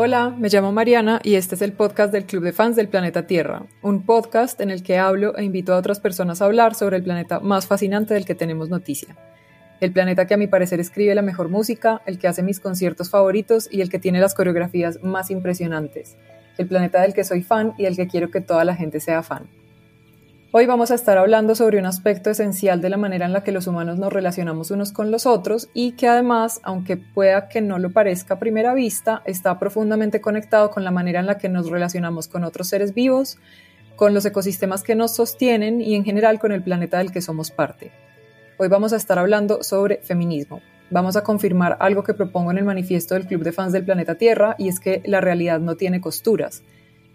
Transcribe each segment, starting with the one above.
Hola, me llamo Mariana y este es el podcast del Club de Fans del Planeta Tierra, un podcast en el que hablo e invito a otras personas a hablar sobre el planeta más fascinante del que tenemos noticia. El planeta que a mi parecer escribe la mejor música, el que hace mis conciertos favoritos y el que tiene las coreografías más impresionantes. El planeta del que soy fan y del que quiero que toda la gente sea fan. Hoy vamos a estar hablando sobre un aspecto esencial de la manera en la que los humanos nos relacionamos unos con los otros y que además, aunque pueda que no lo parezca a primera vista, está profundamente conectado con la manera en la que nos relacionamos con otros seres vivos, con los ecosistemas que nos sostienen y en general con el planeta del que somos parte. Hoy vamos a estar hablando sobre feminismo. Vamos a confirmar algo que propongo en el manifiesto del Club de Fans del Planeta Tierra y es que la realidad no tiene costuras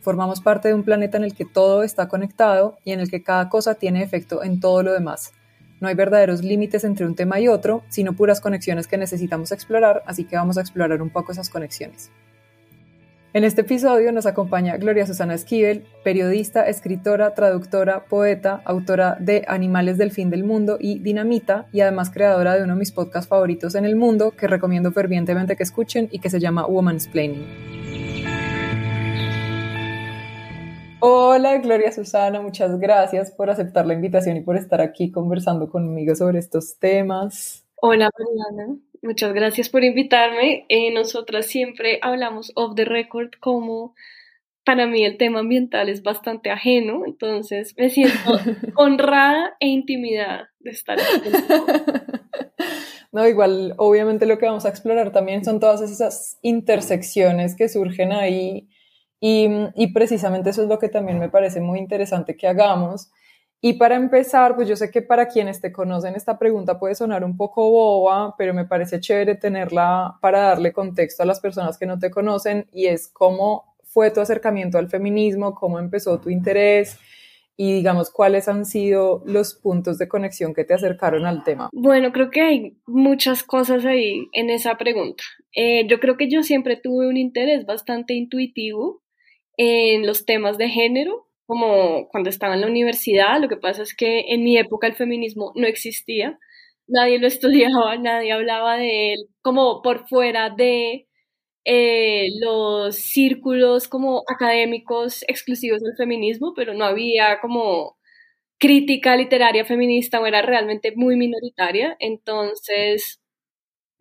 Formamos parte de un planeta en el que todo está conectado y en el que cada cosa tiene efecto en todo lo demás. No hay verdaderos límites entre un tema y otro, sino puras conexiones que necesitamos explorar, así que vamos a explorar un poco esas conexiones. En este episodio nos acompaña Gloria Susana Esquivel, periodista, escritora, traductora, poeta, autora de Animales del Fin del Mundo y Dinamita, y además creadora de uno de mis podcasts favoritos en el mundo que recomiendo fervientemente que escuchen y que se llama Woman's Planning. Hola Gloria Susana, muchas gracias por aceptar la invitación y por estar aquí conversando conmigo sobre estos temas. Hola Mariana, muchas gracias por invitarme. Eh, nosotras siempre hablamos off the record como para mí el tema ambiental es bastante ajeno, entonces me siento honrada e intimidada de estar aquí. No, igual, obviamente lo que vamos a explorar también son todas esas intersecciones que surgen ahí y, precisamente eso es lo que también me parece muy interesante que hagamos. Y para empezar, pues yo sé que para quienes te conocen esta pregunta puede sonar un poco boba, pero me parece chévere tenerla para darle contexto a las personas que no te conocen y es cómo fue tu acercamiento al feminismo, cómo empezó tu interés y digamos cuáles han sido los puntos de conexión que te acercaron al tema. Bueno, creo que hay muchas cosas ahí en esa pregunta. Eh, yo creo que yo siempre tuve un interés bastante intuitivo en los temas de género, como cuando estaba en la universidad. Lo que pasa es que en mi época el feminismo no existía, nadie lo estudiaba, nadie hablaba de él, como por fuera de eh, los círculos como académicos exclusivos del feminismo, pero no había como crítica literaria feminista o era realmente muy minoritaria. Entonces,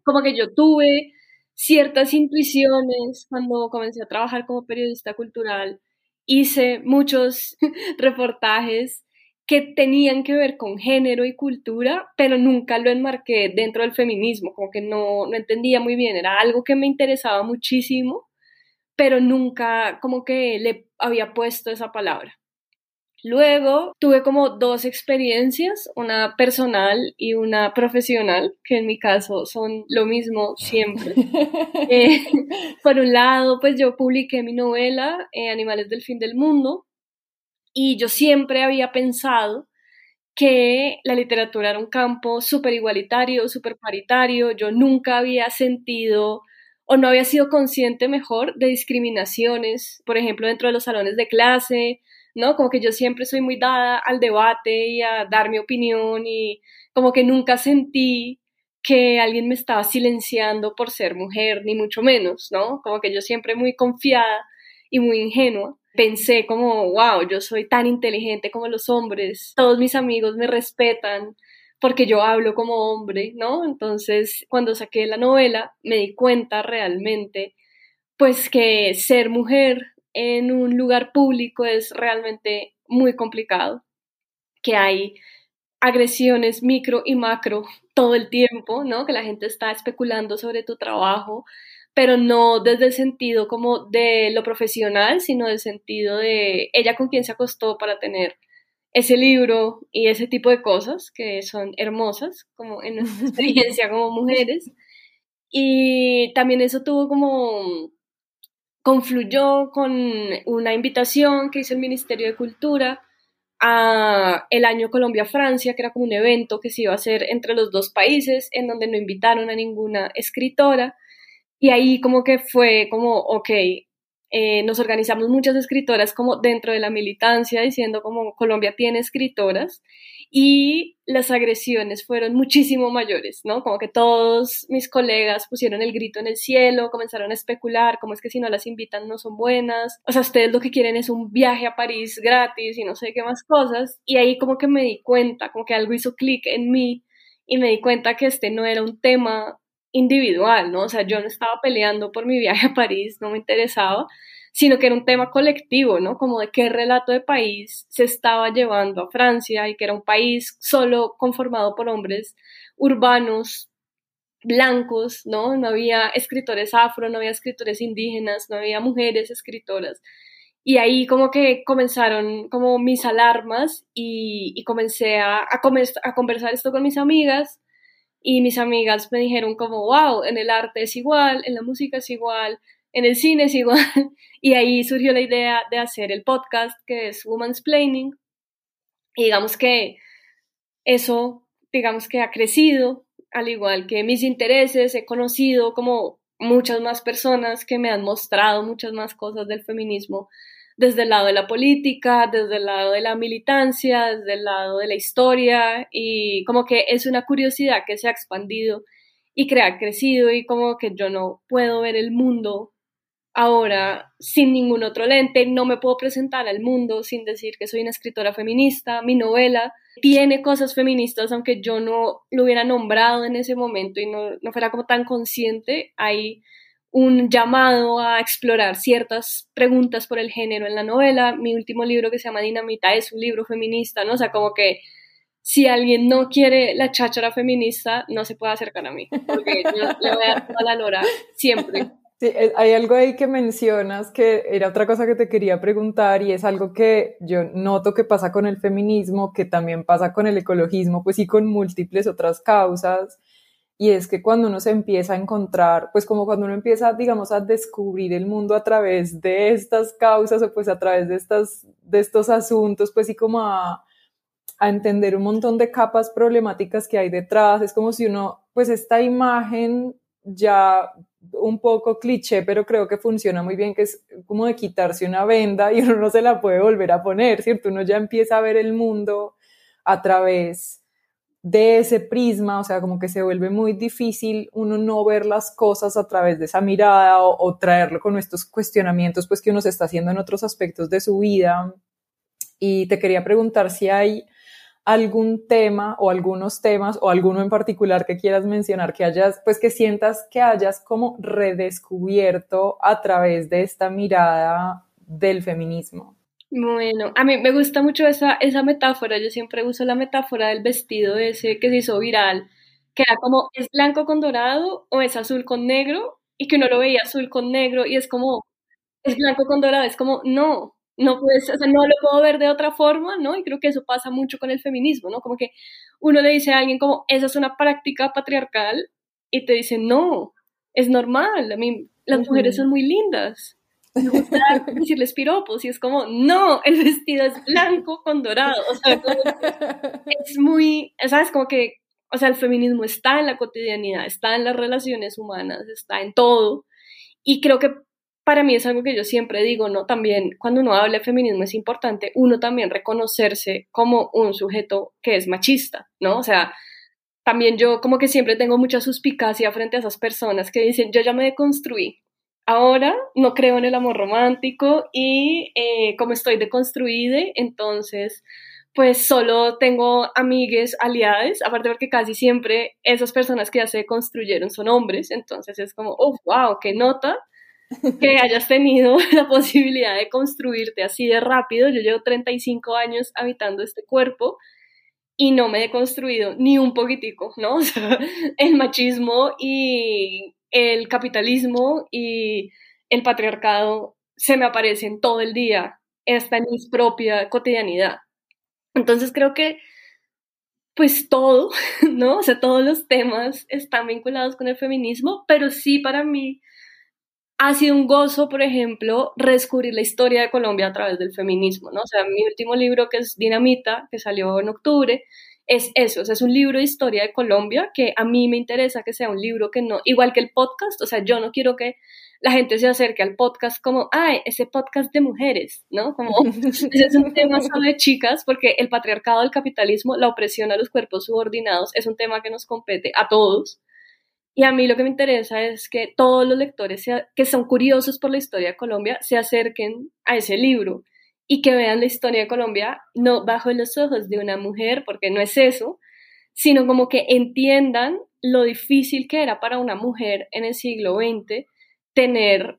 como que yo tuve ciertas intuiciones cuando comencé a trabajar como periodista cultural. Hice muchos reportajes que tenían que ver con género y cultura, pero nunca lo enmarqué dentro del feminismo, como que no, no entendía muy bien, era algo que me interesaba muchísimo, pero nunca como que le había puesto esa palabra. Luego tuve como dos experiencias, una personal y una profesional, que en mi caso son lo mismo siempre. Eh, por un lado, pues yo publiqué mi novela eh, Animales del Fin del Mundo y yo siempre había pensado que la literatura era un campo súper igualitario, súper paritario. Yo nunca había sentido o no había sido consciente mejor de discriminaciones, por ejemplo, dentro de los salones de clase ¿no? Como que yo siempre soy muy dada al debate y a dar mi opinión y como que nunca sentí que alguien me estaba silenciando por ser mujer, ni mucho menos, ¿no? Como que yo siempre muy confiada y muy ingenua. Pensé como, wow, yo soy tan inteligente como los hombres, todos mis amigos me respetan porque yo hablo como hombre, ¿no? Entonces, cuando saqué la novela, me di cuenta realmente, pues que ser mujer en un lugar público es realmente muy complicado, que hay agresiones micro y macro todo el tiempo, ¿no? Que la gente está especulando sobre tu trabajo, pero no desde el sentido como de lo profesional, sino del sentido de ella con quien se acostó para tener ese libro y ese tipo de cosas que son hermosas, como en nuestra experiencia como mujeres. Y también eso tuvo como confluyó con una invitación que hizo el Ministerio de Cultura a el año Colombia-Francia, que era como un evento que se iba a hacer entre los dos países, en donde no invitaron a ninguna escritora. Y ahí como que fue como, ok, eh, nos organizamos muchas escritoras como dentro de la militancia, diciendo como Colombia tiene escritoras y las agresiones fueron muchísimo mayores, ¿no? Como que todos mis colegas pusieron el grito en el cielo, comenzaron a especular, cómo es que si no las invitan no son buenas, o sea, ustedes lo que quieren es un viaje a París gratis y no sé qué más cosas, y ahí como que me di cuenta, como que algo hizo clic en mí y me di cuenta que este no era un tema individual, ¿no? O sea, yo no estaba peleando por mi viaje a París, no me interesaba, sino que era un tema colectivo, ¿no? Como de qué relato de país se estaba llevando a Francia y que era un país solo conformado por hombres urbanos, blancos, ¿no? No había escritores afro, no había escritores indígenas, no había mujeres escritoras. Y ahí como que comenzaron como mis alarmas y, comencé a, a, a conversar esto con mis amigas y mis amigas me dijeron como, wow, en el arte es igual, en la música es igual, en el cine es igual. Y ahí surgió la idea de hacer el podcast que es Woman's Planning. Y digamos que eso, digamos que ha crecido, al igual que mis intereses, he conocido como muchas más personas que me han mostrado muchas más cosas del feminismo desde el lado de la política, desde el lado de la militancia, desde el lado de la historia y como que es una curiosidad que se ha expandido y que ha crecido y como que yo no puedo ver el mundo ahora sin ningún otro lente, no me puedo presentar al mundo sin decir que soy una escritora feminista, mi novela tiene cosas feministas aunque yo no lo hubiera nombrado en ese momento y no, no fuera como tan consciente, hay un llamado a explorar ciertas preguntas por el género en la novela. Mi último libro que se llama Dinamita es un libro feminista, ¿no? O sea, como que si alguien no quiere la cháchara feminista, no se puede acercar a mí, porque yo le voy a dar toda la lora siempre. Sí, eh, hay algo ahí que mencionas que era otra cosa que te quería preguntar y es algo que yo noto que pasa con el feminismo, que también pasa con el ecologismo, pues sí con múltiples otras causas. Y es que cuando uno se empieza a encontrar, pues como cuando uno empieza, digamos, a descubrir el mundo a través de estas causas o pues a través de, estas, de estos asuntos, pues sí como a, a entender un montón de capas problemáticas que hay detrás, es como si uno, pues esta imagen ya un poco cliché, pero creo que funciona muy bien, que es como de quitarse una venda y uno no se la puede volver a poner, ¿cierto? Uno ya empieza a ver el mundo a través de ese prisma, o sea, como que se vuelve muy difícil uno no ver las cosas a través de esa mirada o, traerlo con estos cuestionamientos pues que uno se está haciendo en otros aspectos de su vida. Y te quería preguntar si hay algún tema o algunos temas o alguno en particular que quieras mencionar que hayas, pues que sientas que hayas como redescubierto a través de esta mirada del feminismo. Bueno, a mí me gusta mucho esa, esa metáfora, yo siempre uso la metáfora del vestido ese que se hizo viral, que era como, ¿es blanco con dorado o es azul con negro? Y que uno lo veía azul con negro y es como, es blanco con dorado, es como, no, no puedes, o sea, no lo puedo ver de otra forma, ¿no? Y creo que eso pasa mucho con el feminismo, ¿no? Como que uno le dice a alguien como, esa es una práctica patriarcal y te dice, no, es normal, a mí las mujeres son muy lindas me gusta decirles piropos y es como, no, el vestido es blanco con dorado, o sea, es muy, ¿sabes? Como que, o sea, el feminismo está en la cotidianidad, está en las relaciones humanas, está en todo y creo que para mí es algo que yo siempre digo, ¿no? También cuando uno habla de feminismo es importante uno también reconocerse como un sujeto que es machista, ¿no? O sea, también yo como que siempre tengo mucha suspicacia frente a esas personas que dicen, yo ya me deconstruí, ahora no creo en el amor romántico y eh, como estoy deconstruida, entonces pues solo tengo amigues, aliadas, aparte porque casi siempre esas personas que ya se construyeron son hombres, entonces es como, oh, wow, qué nota que hayas tenido la posibilidad de construirte así de rápido. Yo llevo 35 años habitando este cuerpo y no me he construido ni un poquitico, ¿no? O sea, el machismo y el capitalismo y el patriarcado se me aparecen todo el día, está en mi propia cotidianidad. Entonces creo que pues todo, ¿no? O sea, todos los temas están vinculados con el feminismo, pero sí para mí ha sido un gozo, por ejemplo, redescubrir la historia de Colombia a través del feminismo, ¿no? O sea, mi último libro que es Dinamita, que salió en octubre, es eso, o sea, es un libro de historia de Colombia que a mí me interesa que sea un libro que no, igual que el podcast, o sea, yo no quiero que la gente se acerque al podcast como, ay, ese podcast de mujeres, ¿no? Como, es un tema solo de chicas, porque el patriarcado, el capitalismo, la opresión a los cuerpos subordinados es un tema que nos compete a todos. Y a mí lo que me interesa es que todos los lectores que son curiosos por la historia de Colombia se acerquen a ese libro y que vean la historia de Colombia no bajo los ojos de una mujer, porque no es eso, sino como que entiendan lo difícil que era para una mujer en el siglo XX tener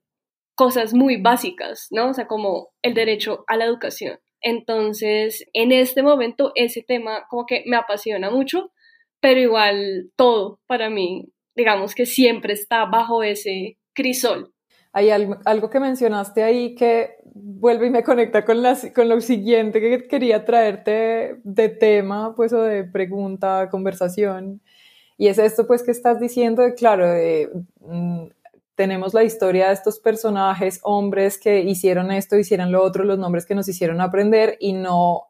cosas muy básicas, ¿no? O sea, como el derecho a la educación. Entonces, en este momento, ese tema como que me apasiona mucho, pero igual todo para mí, digamos que siempre está bajo ese crisol. Hay algo, que mencionaste ahí que vuelve y me conecta con, con lo siguiente que quería traerte de tema, pues, o de pregunta, conversación. Y es esto, pues, que estás diciendo claro, mm, tenemos la historia de estos personajes, hombres que hicieron esto, hicieron lo otro, los nombres que nos hicieron aprender y no,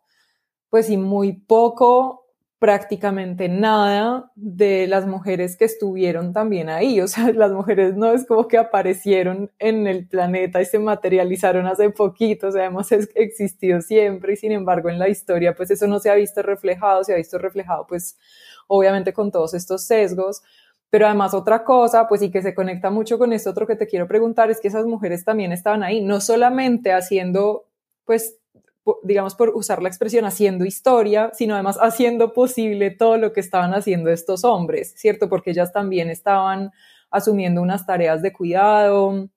pues, y muy poco prácticamente nada de las mujeres que estuvieron también ahí. O sea, las mujeres no es como que aparecieron en el planeta y se materializaron hace poquito, o sea, hemos existido siempre y sin embargo en la historia pues eso no se ha visto reflejado, se ha visto reflejado pues obviamente con todos estos sesgos. Pero además otra cosa, pues y que se conecta mucho con esto otro que te quiero preguntar es que esas mujeres también estaban ahí, no solamente haciendo pues digamos, por usar la expresión, haciendo historia, sino además haciendo posible todo lo que estaban haciendo estos hombres, ¿cierto? Porque ellas también estaban asumiendo unas tareas de cuidado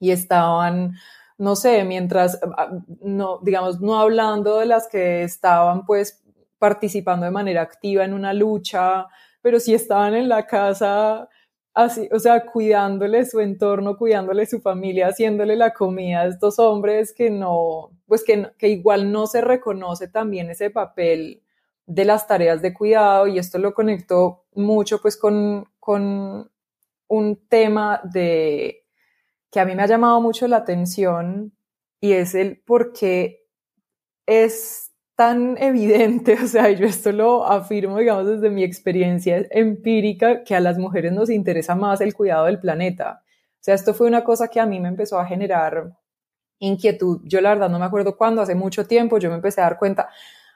y estaban, no sé, mientras, ah, no, digamos, no hablando de las que estaban pues participando de manera activa en una lucha, pero sí estaban en la casa así, o sea, cuidándole su entorno, cuidándole su familia, haciéndole la comida a estos hombres que no, pues que, que igual no se reconoce también ese papel de las tareas de cuidado y esto lo conectó mucho pues con, con un tema de que a mí me ha llamado mucho la atención y es el por qué es tan evidente, o sea, yo esto lo afirmo, digamos, desde mi experiencia empírica, que a las mujeres nos interesa más el cuidado del planeta. O sea, esto fue una cosa que a mí me empezó a generar inquietud. Yo la verdad no me acuerdo cuándo, hace mucho tiempo, yo me empecé a dar cuenta.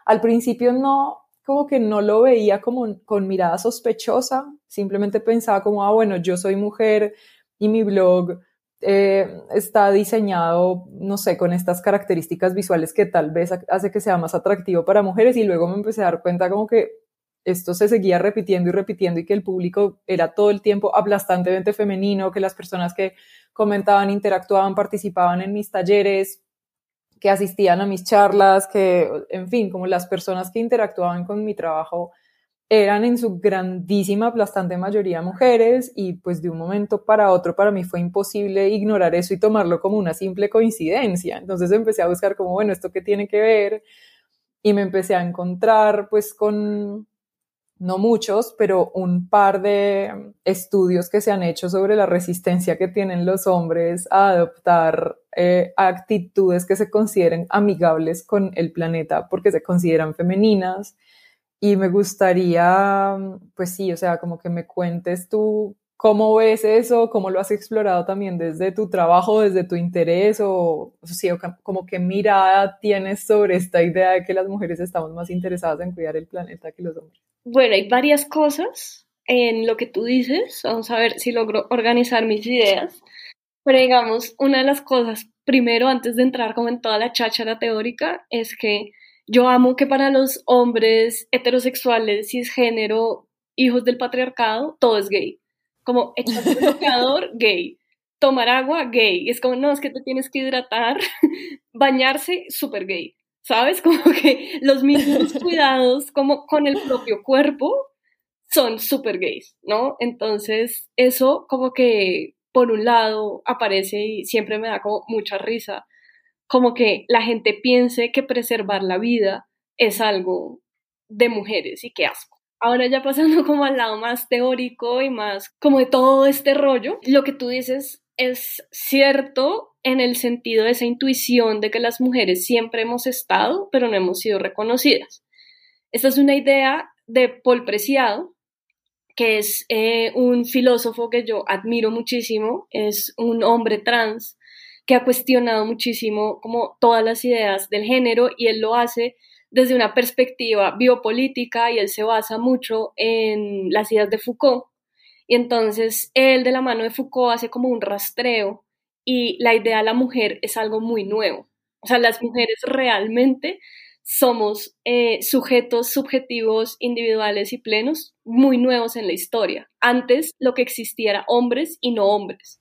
Al principio no, como que no lo veía como con mirada sospechosa, simplemente pensaba como, ah, bueno, yo soy mujer y mi blog eh, está diseñado, no sé, con estas características visuales que tal vez hace que sea más atractivo para mujeres y luego me empecé a dar cuenta como que esto se seguía repitiendo y repitiendo y que el público era todo el tiempo aplastantemente femenino, que las personas que comentaban, interactuaban, participaban en mis talleres, que asistían a mis charlas, que, en fin, como las personas que interactuaban con mi trabajo eran en su grandísima, aplastante mayoría mujeres y pues de un momento para otro para mí fue imposible ignorar eso y tomarlo como una simple coincidencia. Entonces empecé a buscar como, bueno, ¿esto qué tiene que ver? Y me empecé a encontrar pues con, no muchos, pero un par de estudios que se han hecho sobre la resistencia que tienen los hombres a adoptar eh, actitudes que se consideren amigables con el planeta porque se consideran femeninas y me gustaría, pues sí, o sea, como que me cuentes tú cómo ves eso, cómo lo has explorado también desde tu trabajo, desde tu interés, o, o como qué mirada tienes sobre esta idea de que las mujeres estamos más interesadas en cuidar el planeta que los hombres. Bueno, hay varias cosas en lo que tú dices, vamos a ver si logro organizar mis ideas, pero digamos, una de las cosas, primero, antes de entrar como en toda la cháchara teórica, es que yo amo que para los hombres heterosexuales, cisgénero, hijos del patriarcado, todo es gay. Como echar bloqueador, gay. Tomar agua, gay. Es como, no, es que te tienes que hidratar. Bañarse, súper gay. ¿Sabes? Como que los mismos cuidados como con el propio cuerpo son súper gays, ¿no? Entonces, eso como que por un lado aparece y siempre me da como mucha risa como que la gente piense que preservar la vida es algo de mujeres y qué asco. Ahora ya pasando como al lado más teórico y más como de todo este rollo, lo que tú dices es cierto en el sentido de esa intuición de que las mujeres siempre hemos estado, pero no hemos sido reconocidas. Esta es una idea de Paul Preciado, que es eh, un filósofo que yo admiro muchísimo, es un hombre trans que ha cuestionado muchísimo como todas las ideas del género y él lo hace desde una perspectiva biopolítica y él se basa mucho en las ideas de Foucault. Y entonces él de la mano de Foucault hace como un rastreo y la idea de la mujer es algo muy nuevo. O sea, las mujeres realmente somos eh, sujetos subjetivos, individuales y plenos muy nuevos en la historia. Antes lo que existía era hombres y no hombres.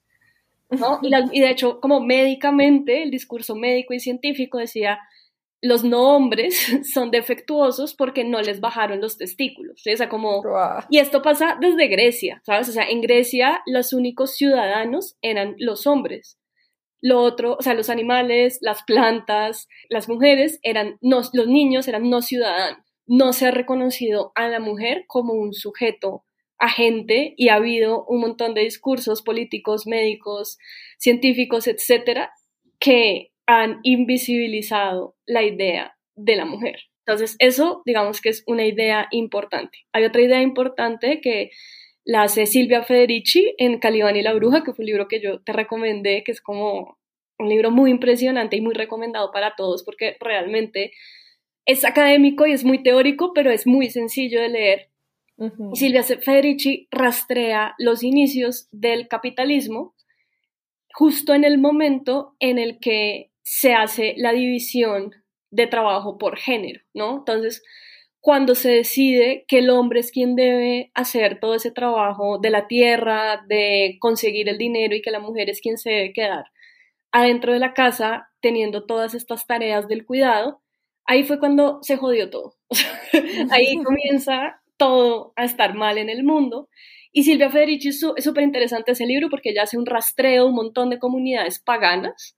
¿no? Y, y, de hecho, como médicamente, el discurso médico y científico decía, los no hombres son defectuosos porque no les bajaron los testículos. O sea, como... Y esto pasa desde Grecia, ¿sabes? O sea, en Grecia los únicos ciudadanos eran los hombres. Lo otro, o sea, los animales, las plantas, las mujeres eran, no, los niños eran no ciudadanos. No se ha reconocido a la mujer como un sujeto agente y ha habido un montón de discursos políticos, médicos, científicos, etcétera, que han invisibilizado la idea de la mujer. Entonces, eso digamos que es una idea importante. Hay otra idea importante que la hace Silvia Federici en Calibán y la Bruja, que fue un libro que yo te recomendé, que es como un libro muy impresionante y muy recomendado para todos porque realmente es académico y es muy teórico, pero es muy sencillo de leer. Silvia Federici rastrea los inicios del capitalismo justo en el momento en el que se hace la división de trabajo por género, ¿no? Entonces, cuando se decide que el hombre es quien debe hacer todo ese trabajo de la tierra, de conseguir el dinero y que la mujer es quien se debe quedar adentro de la casa teniendo todas estas tareas del cuidado, ahí fue cuando se jodió todo. ahí comienza todo a estar mal en el mundo. Y Silvia Federici es súper interesante ese libro porque ella hace un rastreo de un montón de comunidades paganas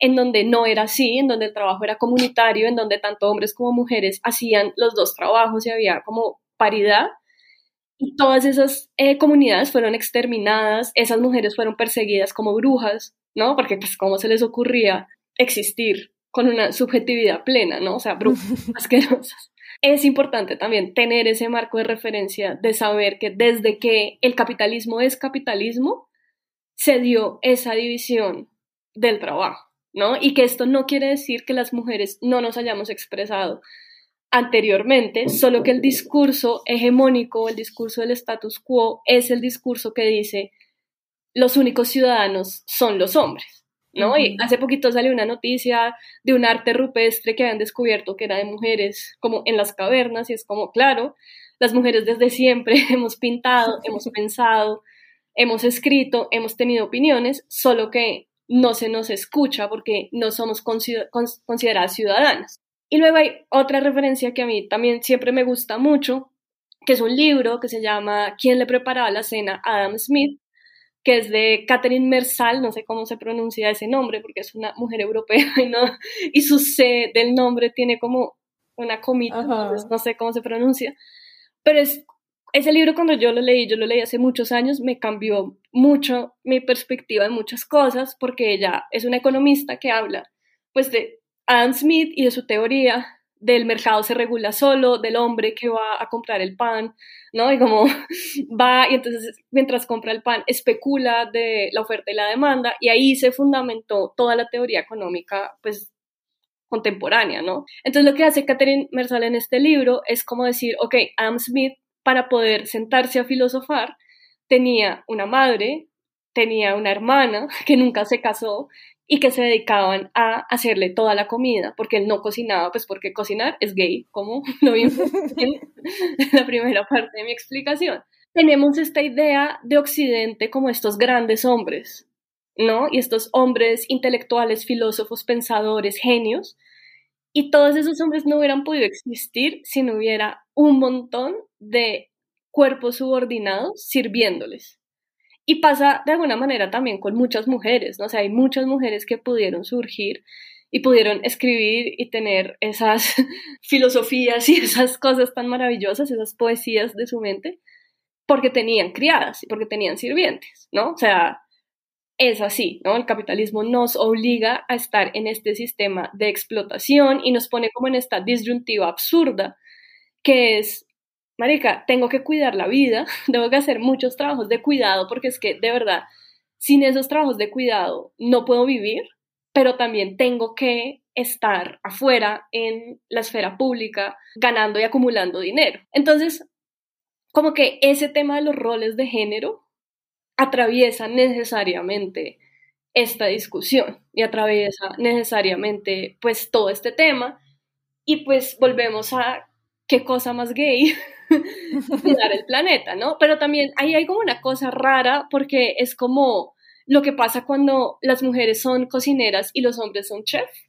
en donde no era así, en donde el trabajo era comunitario, en donde tanto hombres como mujeres hacían los dos trabajos y había como paridad. Y todas esas eh, comunidades fueron exterminadas, esas mujeres fueron perseguidas como brujas, ¿no? Porque pues cómo se les ocurría existir con una subjetividad plena, ¿no? O sea, brujas asquerosas. Es importante también tener ese marco de referencia de saber que desde que el capitalismo es capitalismo, se dio esa división del trabajo. ¿No? Y que esto no quiere decir que las mujeres no nos hayamos expresado anteriormente, solo que el discurso hegemónico, el discurso del status quo, es el discurso que dice los únicos ciudadanos son los hombres, ¿no? Y hace poquito salió una noticia de un arte rupestre que habían descubierto que era de mujeres, como en las cavernas, y es como, claro, las mujeres desde siempre hemos pintado, hemos pensado, hemos escrito, hemos tenido opiniones, solo que no se nos escucha porque no somos consideradas ciudadanas. Y luego hay otra referencia que a mí también siempre me gusta mucho, que es un libro que se llama ¿Quién le preparaba la cena? Adam Smith, que es de Catherine Mersal, no sé cómo se pronuncia ese nombre porque es una mujer europea y, no, y su C del nombre tiene como una comita, no sé cómo se pronuncia, pero es ese libro cuando yo lo leí, yo lo leí hace muchos años, me cambió mucho mi perspectiva de muchas cosas, porque ella es una economista que habla pues de Adam Smith y de su teoría del mercado se regula solo, del hombre que va a comprar el pan, ¿no? Y como va y entonces mientras compra el pan especula de la oferta y la demanda y ahí se fundamentó toda la teoría económica pues contemporánea, ¿no? Entonces lo que hace Catherine Mersal en este libro es como decir, ok, Adam Smith para poder sentarse a filosofar, tenía una madre, tenía una hermana que nunca se casó y que se dedicaban a hacerle toda la comida, porque él no cocinaba, pues porque cocinar es gay, como lo vimos en la primera parte de mi explicación. Tenemos esta idea de Occidente como estos grandes hombres, ¿no? Y estos hombres intelectuales, filósofos, pensadores, genios, y todos esos hombres no hubieran podido existir si no hubiera un montón de cuerpos subordinados sirviéndoles. Y pasa de alguna manera también con muchas mujeres, ¿no? O sea, hay muchas mujeres que pudieron surgir y pudieron escribir y tener esas filosofías y esas cosas tan maravillosas, esas poesías de su mente, porque tenían criadas y porque tenían sirvientes, ¿no? O sea, es así, ¿no? El capitalismo nos obliga a estar en este sistema de explotación y nos pone como en esta disyuntiva absurda, que es marica, tengo que cuidar la vida, tengo que hacer muchos trabajos de cuidado porque es que de verdad, sin esos trabajos de cuidado no puedo vivir, pero también tengo que estar afuera en la esfera pública ganando y acumulando dinero. Entonces, como que ese tema de los roles de género atraviesa necesariamente esta discusión y atraviesa necesariamente pues todo este tema y pues volvemos a qué cosa más gay cuidar el planeta, ¿no? Pero también ahí hay como una cosa rara porque es como lo que pasa cuando las mujeres son cocineras y los hombres son chefs,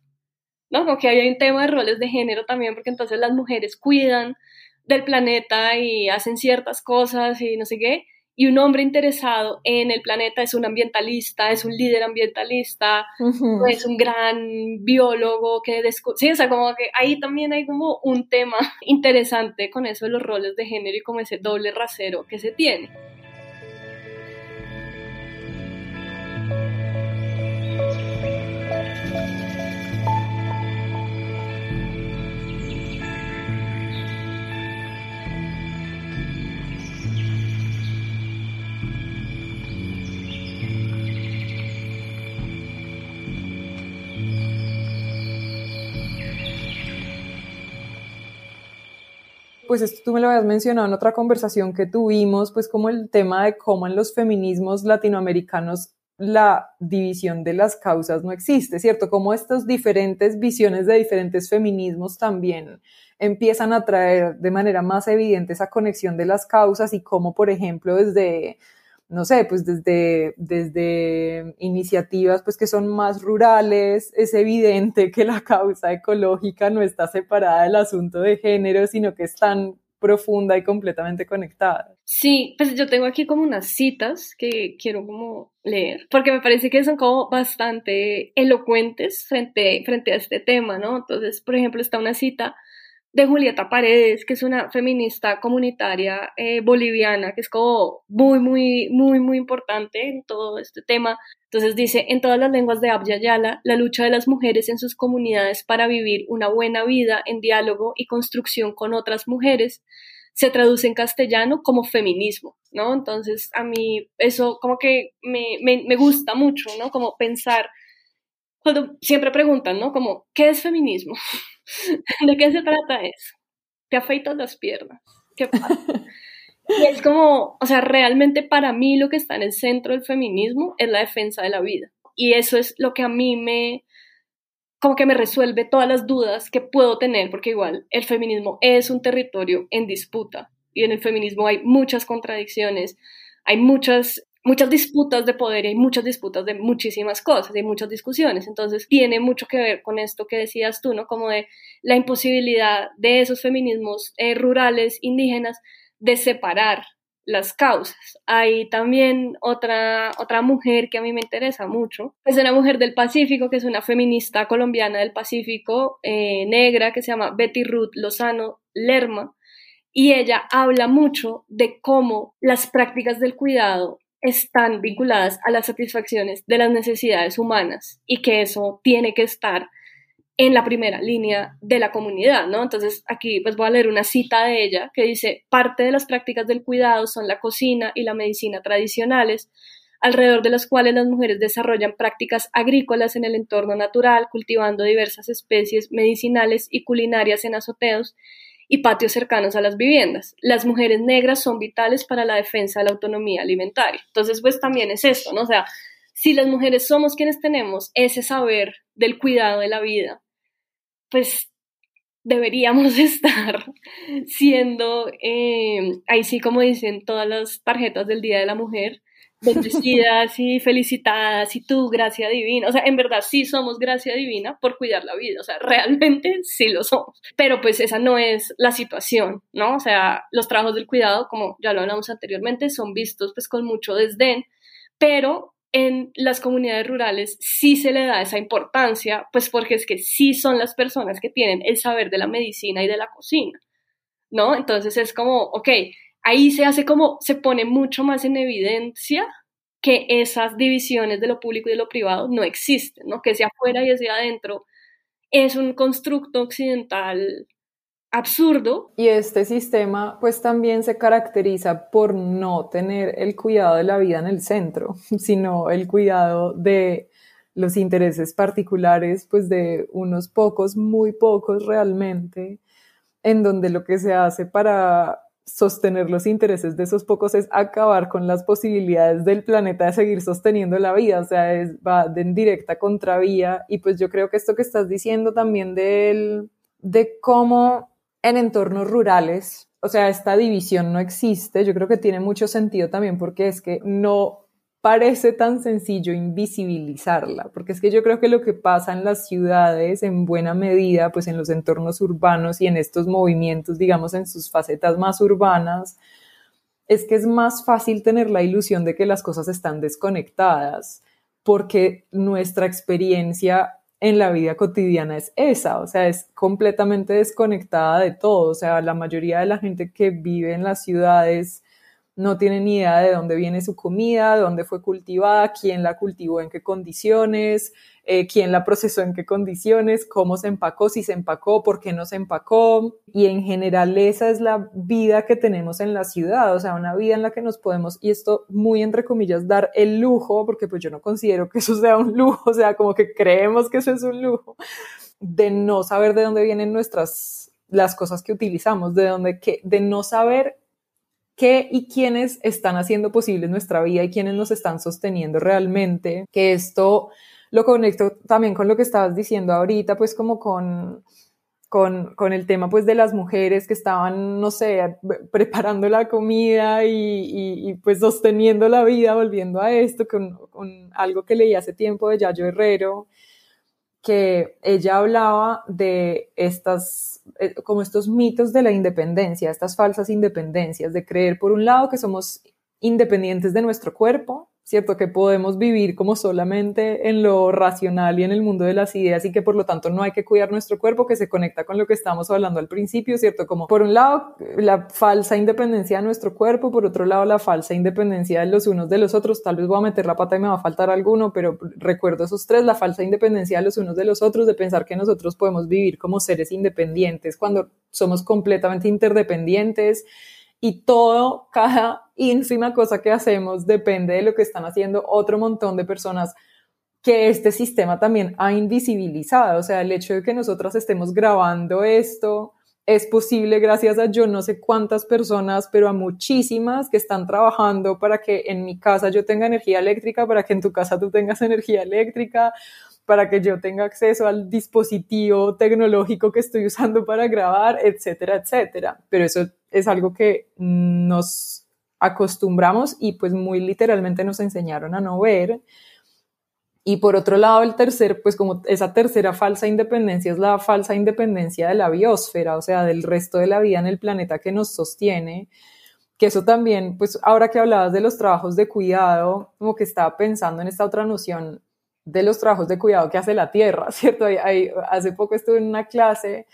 ¿no? Como que hay un tema de roles de género también porque entonces las mujeres cuidan del planeta y hacen ciertas cosas y no sé qué, y un hombre interesado en el planeta es un ambientalista, es un líder ambientalista, es un gran biólogo que sí, o sea, como que ahí también hay como un tema interesante con eso de los roles de género y como ese doble rasero que se tiene. Pues esto tú me lo habías mencionado en otra conversación que tuvimos, pues como el tema de cómo en los feminismos latinoamericanos la división de las causas no existe, ¿cierto? Como estas diferentes visiones de diferentes feminismos también empiezan a traer de manera más evidente esa conexión de las causas y cómo, por ejemplo, desde no sé, pues desde, desde iniciativas pues que son más rurales, es evidente que la causa ecológica no está separada del asunto de género, sino que es tan profunda y completamente conectada. Sí, pues yo tengo aquí como unas citas que quiero como leer, porque me parece que son como bastante elocuentes frente, frente a este tema, ¿no? Entonces, por ejemplo, está una cita de Julieta Paredes, que es una feminista comunitaria eh, boliviana, que es como muy, muy, muy, muy importante en todo este tema. Entonces dice, en todas las lenguas de Abya Yala, la lucha de las mujeres en sus comunidades para vivir una buena vida en diálogo y construcción con otras mujeres se traduce en castellano como feminismo, ¿no? Entonces a mí eso como que me, me, me gusta mucho, ¿no? Como pensar, cuando siempre preguntan, ¿no? Como, ¿qué es feminismo? ¿De qué se trata eso? Te afeitas las piernas. ¿Qué pasa? Y es como, o sea, realmente para mí lo que está en el centro del feminismo es la defensa de la vida. Y eso es lo que a mí me, como que me resuelve todas las dudas que puedo tener, porque igual el feminismo es un territorio en disputa y en el feminismo hay muchas contradicciones, hay muchas muchas disputas de poder y muchas disputas de muchísimas cosas, hay muchas discusiones. Entonces tiene mucho que ver con esto que decías tú, ¿no? Como de la imposibilidad de esos feminismos eh, rurales, indígenas, de separar las causas. Hay también otra, otra mujer que a mí me interesa mucho, es una mujer del Pacífico, que es una feminista colombiana del Pacífico, eh, negra, que se llama Betty Ruth Lozano Lerma, y ella habla mucho de cómo las prácticas del cuidado están vinculadas a las satisfacciones de las necesidades humanas y que eso tiene que estar en la primera línea de la comunidad, ¿no? Entonces aquí pues voy a leer una cita de ella que dice, parte de las prácticas del cuidado son la cocina y la medicina tradicionales, alrededor de las cuales las mujeres desarrollan prácticas agrícolas en el entorno natural, cultivando diversas especies medicinales y culinarias en azoteos y patios cercanos a las viviendas. Las mujeres negras son vitales para la defensa de la autonomía alimentaria. Entonces, pues también es esto, ¿no? O sea, si las mujeres somos quienes tenemos ese saber del cuidado de la vida, pues deberíamos estar siendo, eh, ahí sí como dicen todas las tarjetas del Día de la Mujer, bendecidas y felicitadas y tú, gracia divina. O sea, en verdad sí somos gracia divina por cuidar la vida. O sea, realmente sí lo somos. Pero pues esa no es la situación, ¿no? O sea, los trabajos del cuidado, como ya lo hablamos anteriormente, son vistos pues con mucho desdén, pero en las comunidades rurales sí se le da esa importancia, pues porque es que sí son las personas que tienen el saber de la medicina y de la cocina, ¿no? Entonces es como, ok, ahí se hace como, se pone mucho más en evidencia que esas divisiones de lo público y de lo privado no existen, ¿no? Que sea afuera y hacia adentro es un constructo occidental absurdo. Y este sistema pues también se caracteriza por no tener el cuidado de la vida en el centro, sino el cuidado de los intereses particulares pues de unos pocos, muy pocos realmente, en donde lo que se hace para sostener los intereses de esos pocos es acabar con las posibilidades del planeta de seguir sosteniendo la vida, o sea, es, va en directa contravía. Y pues yo creo que esto que estás diciendo también de, de cómo en entornos rurales, o sea, esta división no existe, yo creo que tiene mucho sentido también porque es que no parece tan sencillo invisibilizarla, porque es que yo creo que lo que pasa en las ciudades en buena medida, pues en los entornos urbanos y en estos movimientos, digamos, en sus facetas más urbanas, es que es más fácil tener la ilusión de que las cosas están desconectadas, porque nuestra experiencia en la vida cotidiana es esa, o sea, es completamente desconectada de todo, o sea, la mayoría de la gente que vive en las ciudades no tiene ni idea de dónde viene su comida, de dónde fue cultivada, quién la cultivó, en qué condiciones, eh, quién la procesó, en qué condiciones, cómo se empacó, si se empacó, por qué no se empacó. Y en general esa es la vida que tenemos en la ciudad, o sea, una vida en la que nos podemos, y esto muy entre comillas, dar el lujo, porque pues yo no considero que eso sea un lujo, o sea, como que creemos que eso es un lujo, de no saber de dónde vienen nuestras las cosas que utilizamos, de dónde que de no saber qué y quiénes están haciendo posible nuestra vida y quiénes nos están sosteniendo realmente, que esto lo conecto también con lo que estabas diciendo ahorita, pues como con, con, con, el tema pues de las mujeres que estaban, no sé, preparando la comida y, y, pues sosteniendo la vida, volviendo a esto, con, con, algo que leí hace tiempo de Yayo Herrero, que ella hablaba de estas, eh, como estos mitos de la independencia, estas falsas independencias, de creer por un lado que somos independientes de nuestro cuerpo, ¿cierto? Que podemos vivir como solamente en lo racional y en el mundo de las ideas y que por lo tanto no hay que cuidar nuestro cuerpo, que se conecta con lo que estamos hablando al principio, ¿cierto? Como por un lado la falsa independencia de nuestro cuerpo, por otro lado la falsa independencia de los unos de los otros, tal vez voy a meter la pata y me va a faltar alguno, pero recuerdo esos tres, la falsa independencia de los unos de los otros, de pensar que nosotros podemos vivir como seres independientes cuando somos completamente interdependientes y todo, cada ínfima cosa que hacemos depende de lo que están haciendo otro montón de personas que este sistema también ha invisibilizado. O sea, el hecho de que nosotras estemos grabando esto es posible gracias a yo no sé cuántas personas, pero a muchísimas que están trabajando para que en mi casa yo tenga energía eléctrica, para que en tu casa tú tengas energía eléctrica, para que yo tenga acceso al dispositivo tecnológico que estoy usando para grabar, etcétera, etcétera. Pero eso es algo que nos acostumbramos y pues muy literalmente nos enseñaron a no ver. Y por otro lado, el tercer, pues como esa tercera falsa independencia es la falsa independencia de la biosfera, o sea, del resto de la vida en el planeta que nos sostiene, que eso también, pues ahora que hablabas de los trabajos de cuidado, como que estaba pensando en esta otra noción de los trabajos de cuidado que hace la tierra, ¿cierto? hace poco estuve en una clase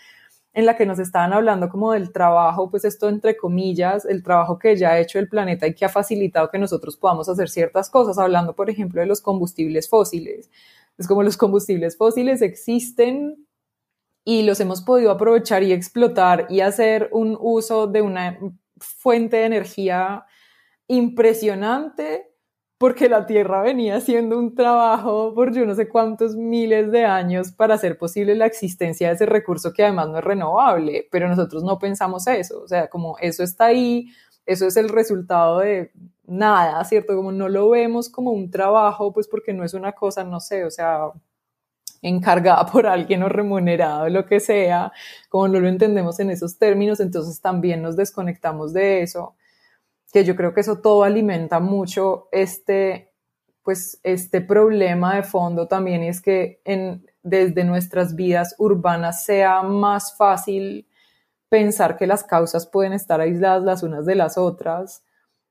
en la que nos estaban hablando como del trabajo, pues esto entre comillas, el trabajo que ya ha hecho el planeta y que ha facilitado que nosotros podamos hacer ciertas cosas, hablando por ejemplo de los combustibles fósiles. Es como los combustibles fósiles existen y los hemos podido aprovechar y explotar y hacer un uso de una fuente de energía impresionante porque la Tierra venía haciendo un trabajo por yo no sé cuántos miles de años para hacer posible la existencia de ese recurso que además no es renovable, pero nosotros no pensamos eso, o sea, como eso está ahí, eso es el resultado de nada, ¿cierto? Como no lo vemos como un trabajo, pues porque no es una cosa, no sé, o sea, encargada por alguien o remunerado, lo que sea, como no lo entendemos en esos términos, entonces también nos desconectamos de eso que yo creo que eso todo alimenta mucho este, pues, este problema de fondo también y es que en, desde nuestras vidas urbanas sea más fácil pensar que las causas pueden estar aisladas las unas de las otras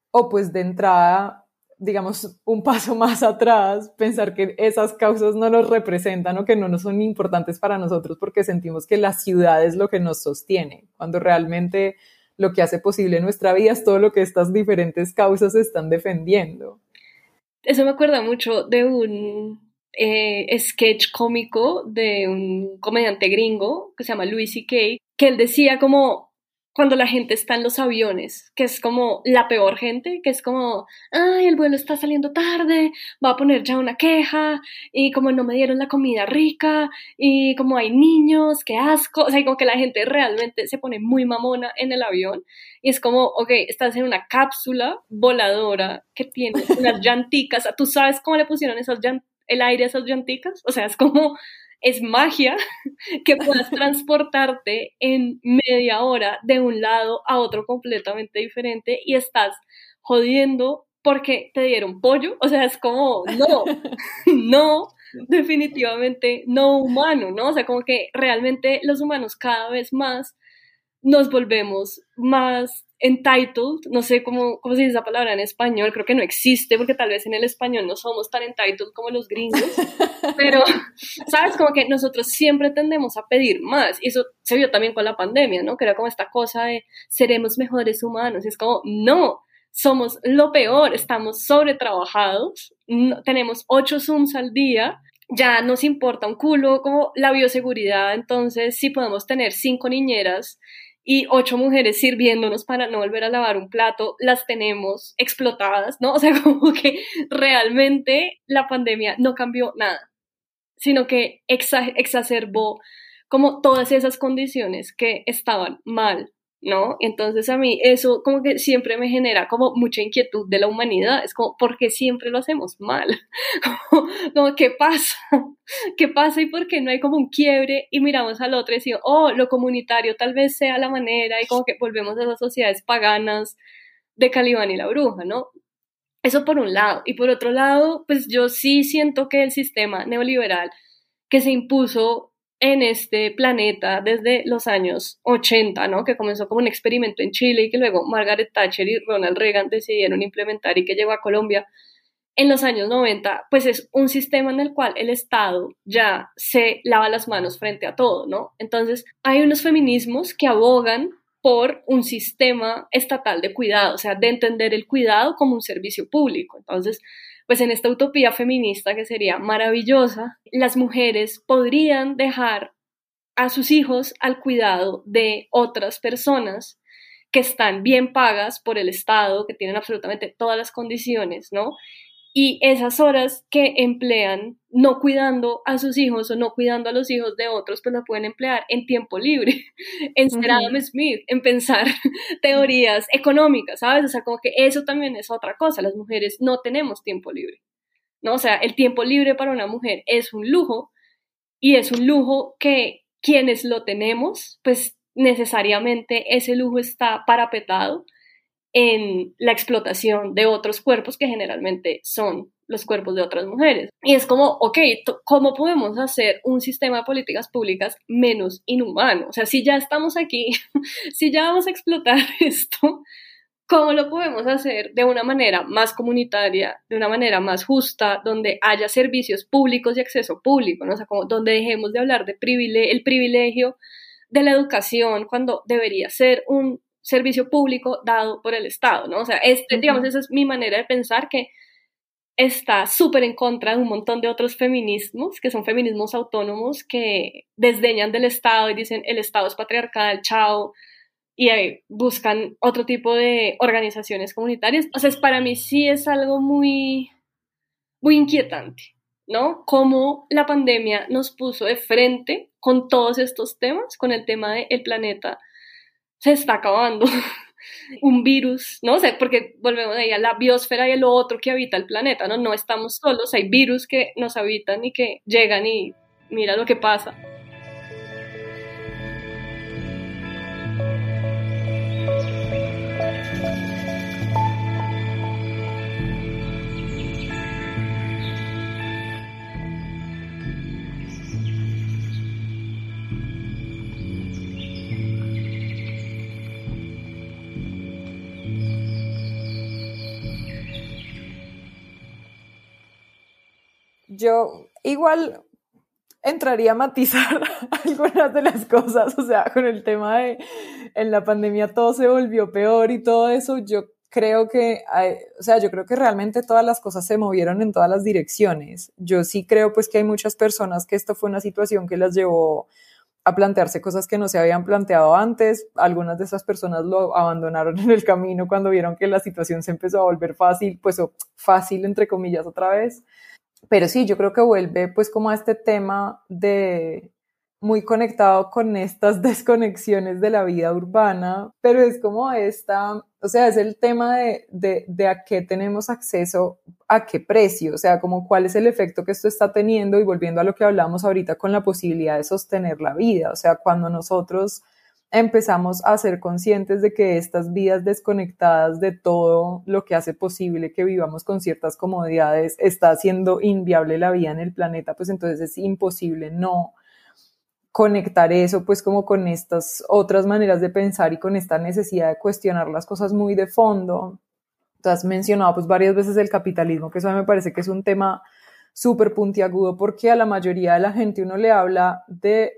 o pues de entrada digamos, un paso más atrás, pensar que esas causas no nos representan o que no nos son importantes para nosotros porque sentimos que la ciudad es lo que nos sostiene, cuando realmente lo que hace posible nuestra vida es todo lo que estas diferentes causas están defendiendo. Eso me acuerda mucho de un eh, sketch cómico de un comediante gringo que se llama Louis C.K., que él decía como cuando la gente está en los aviones, que es como la peor gente, que es como, ay, el vuelo está saliendo tarde, va a poner ya una queja, y como no me dieron la comida rica, y como hay niños, qué asco, o sea, como que la gente realmente se pone muy mamona en el avión, y es como, ok, estás en una cápsula voladora que tiene unas llanticas, tú sabes cómo le pusieron esas el aire a esas llanticas, o sea, es como es magia que puedas transportarte en media hora de un lado a otro completamente diferente y estás jodiendo porque te dieron pollo. O sea, es como, no, no, definitivamente no humano, ¿no? O sea, como que realmente los humanos cada vez más nos volvemos más entitled, no sé cómo, cómo se dice esa palabra en español, creo que no existe porque tal vez en el español no somos tan entitled como los gringos, pero, ¿sabes? Como que nosotros siempre tendemos a pedir más y eso se vio también con la pandemia, ¿no? Que era como esta cosa de seremos mejores humanos y es como, no, somos lo peor, estamos sobretrabajados, no, tenemos ocho Zooms al día, ya nos importa un culo como la bioseguridad, entonces si podemos tener cinco niñeras y ocho mujeres sirviéndonos para no volver a lavar un plato, las tenemos explotadas, ¿no? O sea, como que realmente la pandemia no cambió nada, sino que exacerbó como todas esas condiciones que estaban mal ¿no? Entonces a mí eso como que siempre me genera como mucha inquietud de la humanidad, es como, ¿por qué siempre lo hacemos mal? Como, ¿qué pasa? ¿Qué pasa y por qué no hay como un quiebre y miramos al otro y decimos, oh, lo comunitario tal vez sea la manera y como que volvemos a esas sociedades paganas de Calibán y la bruja, ¿no? Eso por un lado. Y por otro lado, pues yo sí siento que el sistema neoliberal que se impuso en este planeta desde los años 80, ¿no? Que comenzó como un experimento en Chile y que luego Margaret Thatcher y Ronald Reagan decidieron implementar y que llegó a Colombia en los años 90, pues es un sistema en el cual el Estado ya se lava las manos frente a todo, ¿no? Entonces, hay unos feminismos que abogan por un sistema estatal de cuidado, o sea, de entender el cuidado como un servicio público. Entonces, pues en esta utopía feminista que sería maravillosa, las mujeres podrían dejar a sus hijos al cuidado de otras personas que están bien pagas por el Estado, que tienen absolutamente todas las condiciones, ¿no? Y esas horas que emplean no cuidando a sus hijos o no cuidando a los hijos de otros, pues lo pueden emplear en tiempo libre, en ser Adam Smith, en pensar teorías económicas, ¿sabes? O sea, como que eso también es otra cosa, las mujeres no tenemos tiempo libre, ¿no? O sea, el tiempo libre para una mujer es un lujo y es un lujo que quienes lo tenemos, pues necesariamente ese lujo está parapetado en la explotación de otros cuerpos que generalmente son los cuerpos de otras mujeres. Y es como, ok, ¿cómo podemos hacer un sistema de políticas públicas menos inhumano? O sea, si ya estamos aquí, si ya vamos a explotar esto, ¿cómo lo podemos hacer de una manera más comunitaria, de una manera más justa, donde haya servicios públicos y acceso público, ¿no? O sea, como donde dejemos de hablar de el privilegio de la educación cuando debería ser un servicio público dado por el Estado, ¿no? O sea, este, digamos, esa es mi manera de pensar que está súper en contra de un montón de otros feminismos, que son feminismos autónomos que desdeñan del Estado y dicen el Estado es patriarcal, chao, y buscan otro tipo de organizaciones comunitarias. O sea, para mí sí es algo muy, muy inquietante, ¿no? Cómo la pandemia nos puso de frente con todos estos temas, con el tema del planeta se está acabando. un virus, ¿no? sé porque volvemos ahí a la biosfera y a lo otro que habita el planeta, ¿no? No estamos solos, hay virus que nos habitan y que llegan y mira lo que pasa. Yo igual entraría a matizar algunas de las cosas, o sea, con el tema de en la pandemia todo se volvió peor y todo eso, yo creo que, o sea, yo creo que realmente todas las cosas se movieron en todas las direcciones. Yo sí creo pues que hay muchas personas que esto fue una situación que las llevó a plantearse cosas que no se habían planteado antes. Algunas de esas personas lo abandonaron en el camino cuando vieron que la situación se empezó a volver fácil, pues fácil entre comillas otra vez. Pero sí, yo creo que vuelve pues como a este tema de muy conectado con estas desconexiones de la vida urbana, pero es como esta, o sea, es el tema de, de, a qué tenemos acceso, a qué precio, o sea, como cuál es el efecto que esto está teniendo y volviendo a lo que hablamos ahorita con la posibilidad de sostener la vida, o sea, cuando nosotros empezamos a ser conscientes de que estas vidas desconectadas de todo lo que hace posible que vivamos con ciertas comodidades está haciendo inviable la vida en el planeta, pues entonces es imposible no conectar eso pues como con estas otras maneras de pensar y con esta necesidad de cuestionar las cosas muy de fondo. Tú has mencionado pues varias veces el capitalismo, que eso me parece que es un tema súper puntiagudo porque a la mayoría de la gente uno le habla de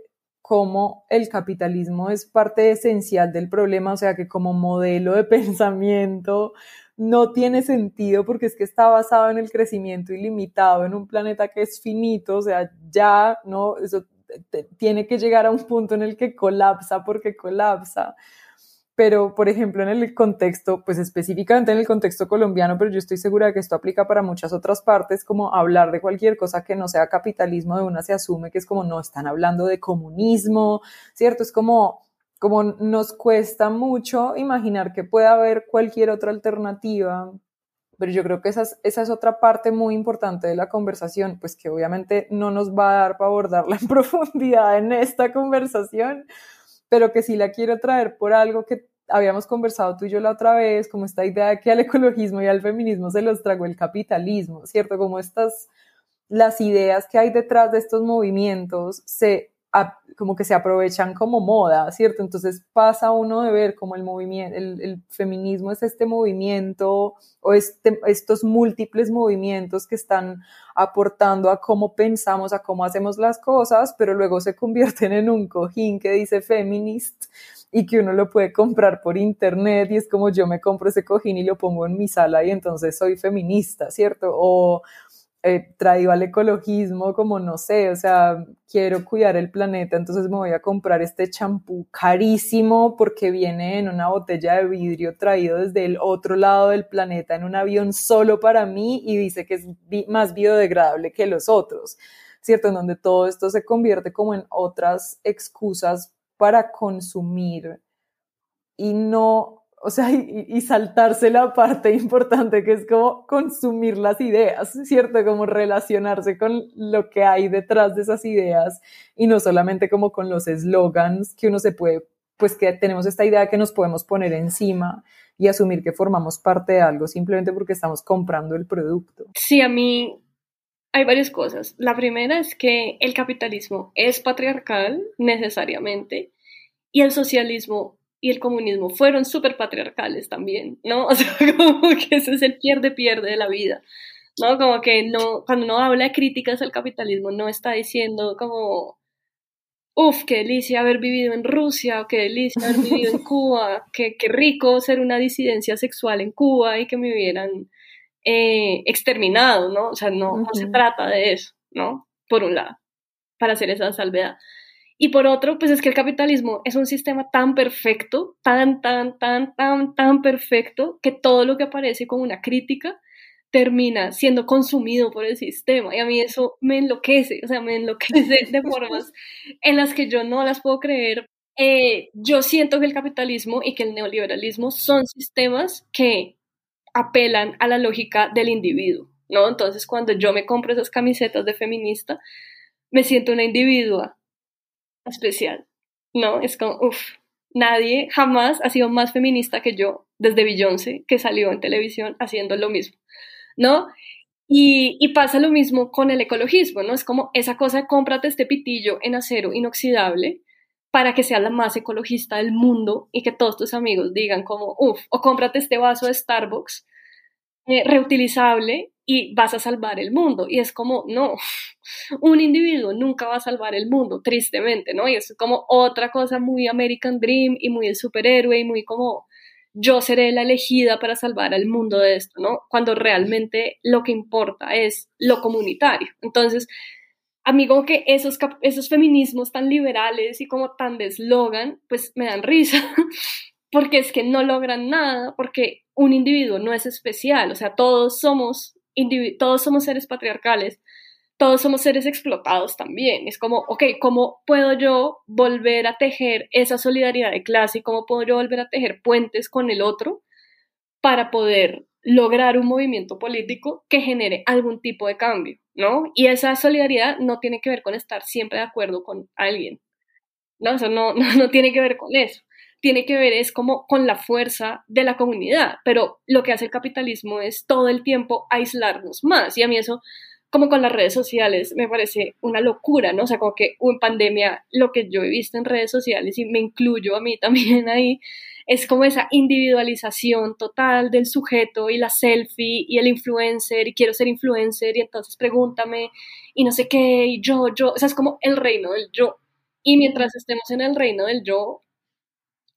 cómo el capitalismo es parte esencial del problema, o sea que como modelo de pensamiento no tiene sentido porque es que está basado en el crecimiento ilimitado en un planeta que es finito, o sea, ya no, eso tiene que llegar a un punto en el que colapsa porque colapsa. Pero, por ejemplo, en el contexto, pues específicamente en el contexto colombiano, pero yo estoy segura de que esto aplica para muchas otras partes, como hablar de cualquier cosa que no sea capitalismo de una se asume que es como no están hablando de comunismo, ¿cierto? Es como, como nos cuesta mucho imaginar que pueda haber cualquier otra alternativa pero yo creo que esa es, esa es otra parte muy importante de la conversación, pues que obviamente no nos va a dar para abordarla en profundidad en esta conversación, pero que sí la quiero traer por algo que habíamos conversado tú y yo la otra vez, como esta idea de que al ecologismo y al feminismo se los tragó el capitalismo, ¿cierto? Como estas, las ideas que hay detrás de estos movimientos se como que se aprovechan como moda, ¿cierto? Entonces pasa uno de ver como el movimiento, el, feminismo es este movimiento o este, estos múltiples movimientos que están aportando a cómo pensamos, a cómo hacemos las cosas, pero luego se convierten en un cojín que dice feminist y que uno lo puede comprar por internet y es como yo me compro ese cojín y lo pongo en mi sala y entonces soy feminista, ¿cierto? O, eh, traído al ecologismo, como no sé, o sea, quiero cuidar el planeta, entonces me voy a comprar este champú carísimo porque viene en una botella de vidrio traído desde el otro lado del planeta en un avión solo para mí y dice que es más biodegradable que los otros, ¿cierto? En donde todo esto se convierte como en otras excusas para consumir y no o sea, y, saltarse la parte importante que es como consumir las ideas, ¿cierto? Como relacionarse con lo que hay detrás de esas ideas y no solamente como con los eslogans que uno se puede, pues que tenemos esta idea de que nos podemos poner encima y asumir que formamos parte de algo simplemente porque estamos comprando el producto. Sí, a mí hay varias cosas. La primera es que el capitalismo es patriarcal necesariamente y el socialismo y el comunismo fueron súper patriarcales también, ¿no? O sea, como que ese es el pierde-pierde de la vida, ¿no? Como que no, cuando uno habla de críticas al capitalismo, no está diciendo como, uff, qué delicia haber vivido en Rusia, o qué delicia haber vivido en Cuba, qué, qué rico ser una disidencia sexual en Cuba y que me hubieran eh, exterminado, ¿no? O sea, no, no se trata de eso, ¿no? Por un lado, para hacer esa salvedad. Y por otro, pues es que el capitalismo es un sistema tan perfecto, tan, tan, tan, tan, tan perfecto, que todo lo que aparece como una crítica termina siendo consumido por el sistema. Y a mí eso me enloquece, o sea, me enloquece de formas en las que yo no las puedo creer. Eh, yo siento que el capitalismo y que el neoliberalismo son sistemas que apelan a la lógica del individuo, ¿no? Entonces, cuando yo me compro esas camisetas de feminista, me siento una individua especial, ¿no? Es como, uff, nadie jamás ha sido más feminista que yo desde Beyoncé, que salió en televisión haciendo lo mismo, ¿no? Y, y, pasa lo mismo con el ecologismo, ¿no? Es como esa cosa, cómprate este pitillo en acero inoxidable para que sea la más ecologista del mundo y que todos tus amigos digan como, uff, o cómprate este vaso de Starbucks eh, reutilizable y vas a salvar el mundo. Y es como, no, un individuo nunca va a salvar el mundo, tristemente, ¿no? Y es como otra cosa muy American Dream y muy el superhéroe y muy como, yo seré la elegida para salvar al mundo de esto, ¿no? Cuando realmente lo que importa es lo comunitario. Entonces, a mí como que esos, esos feminismos tan liberales y como tan de eslogan, pues me dan risa, porque es que no logran nada, porque un individuo no es especial, o sea, todos somos, todos somos seres patriarcales, todos somos seres explotados también. Es como, ok, ¿cómo puedo yo volver a tejer esa solidaridad de clase cómo puedo yo volver a tejer puentes con el otro para poder lograr un movimiento político que genere algún tipo de cambio, ¿no? Y esa solidaridad no tiene que ver con estar siempre de acuerdo con alguien, ¿no? Eso no, no, tiene que ver con eso. Tiene que ver es como con la fuerza de la comunidad, pero lo que hace el capitalismo es todo el tiempo aislarnos más y a mí eso como con las redes sociales me parece una locura, ¿no? O sea, como que en pandemia lo que yo he visto en redes sociales y me incluyo a mí también ahí es como esa individualización total del sujeto y la selfie y el influencer y quiero ser influencer y entonces pregúntame y no sé qué y yo, yo, o sea, es como el reino del yo. Y mientras estemos en el reino del yo,